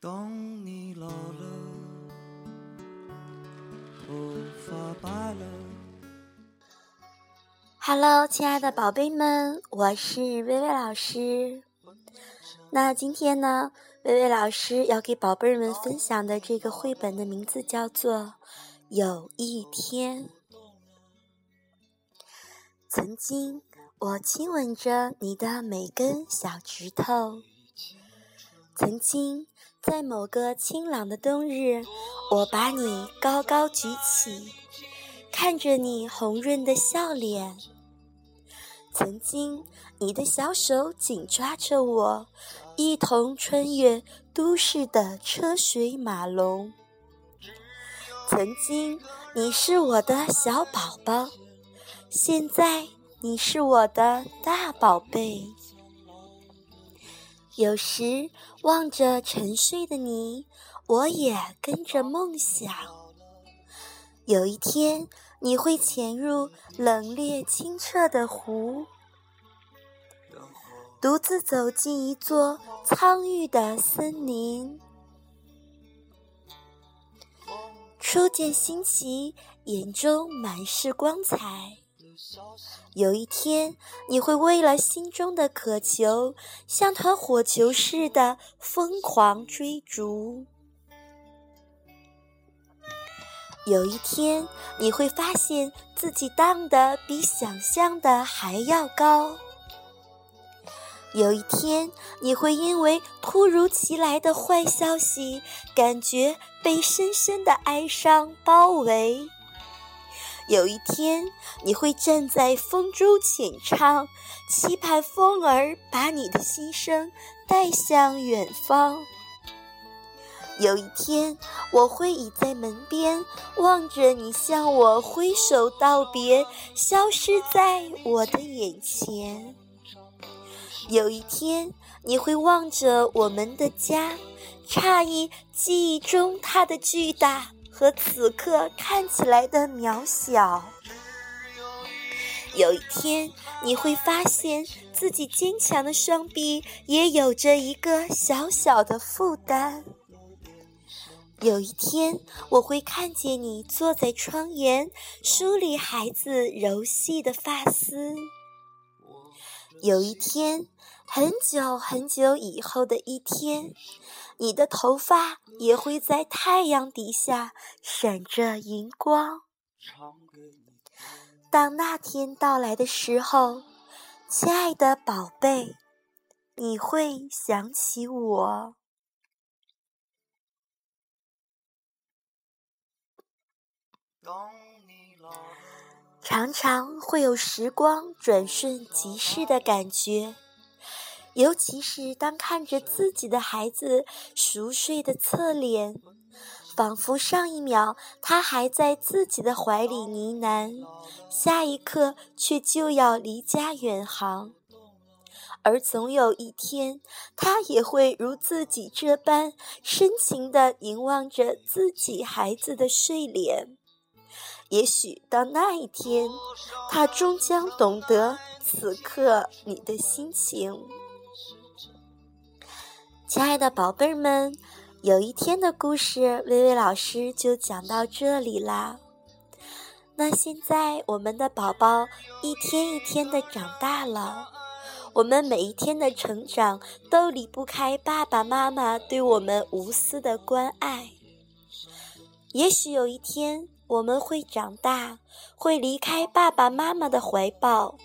当你老了，头发白了。Hello，亲爱的宝贝们，我是薇薇老师。那今天呢，薇薇老师要给宝贝们分享的这个绘本的名字叫做《有一天》。曾经，我亲吻着你的每根小指头。曾经，在某个清朗的冬日，我把你高高举起，看着你红润的笑脸。曾经，你的小手紧抓着我，一同穿越都市的车水马龙。曾经，你是我的小宝宝，现在你是我的大宝贝。有时望着沉睡的你，我也跟着梦想。有一天。你会潜入冷冽清澈的湖，独自走进一座苍郁的森林。初见新奇，眼中满是光彩。有一天，你会为了心中的渴求，像团火球似的疯狂追逐。有一天，你会发现自己荡得比想象的还要高。有一天，你会因为突如其来的坏消息，感觉被深深的哀伤包围。有一天，你会站在风中浅唱，期盼风儿把你的心声带向远方。有一天，我会倚在门边，望着你向我挥手道别，消失在我的眼前。有一天，你会望着我们的家，诧异记忆中它的巨大和此刻看起来的渺小。有一天，你会发现自己坚强的双臂也有着一个小小的负担。有一天，我会看见你坐在窗沿，梳理孩子柔细的发丝。有一天，很久很久以后的一天，你的头发也会在太阳底下闪着银光。当那天到来的时候，亲爱的宝贝，你会想起我。常常会有时光转瞬即逝的感觉，尤其是当看着自己的孩子熟睡的侧脸，仿佛上一秒他还在自己的怀里呢喃，下一刻却就要离家远航。而总有一天，他也会如自己这般深情地凝望着自己孩子的睡脸。也许到那一天，他终将懂得此刻你的心情。亲爱的宝贝儿们，有一天的故事，微微老师就讲到这里啦。那现在，我们的宝宝一天一天的长大了，我们每一天的成长都离不开爸爸妈妈对我们无私的关爱。也许有一天。我们会长大，会离开爸爸妈妈的怀抱，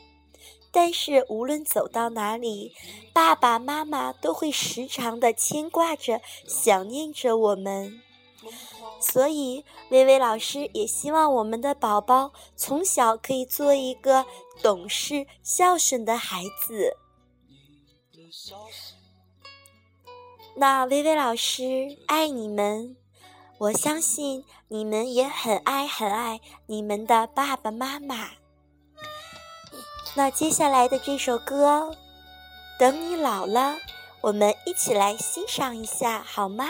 但是无论走到哪里，爸爸妈妈都会时常的牵挂着、想念着我们。所以，微微老师也希望我们的宝宝从小可以做一个懂事、孝顺的孩子。那微微老师爱你们。我相信你们也很爱很爱你们的爸爸妈妈。那接下来的这首歌，《等你老了》，我们一起来欣赏一下，好吗？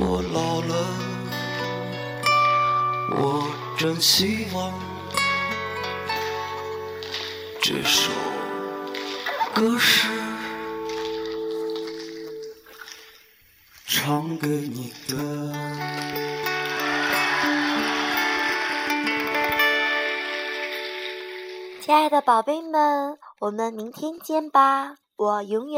我老了，我真希望这首歌是唱给你的。亲爱的宝贝们，我们明天见吧！我永远。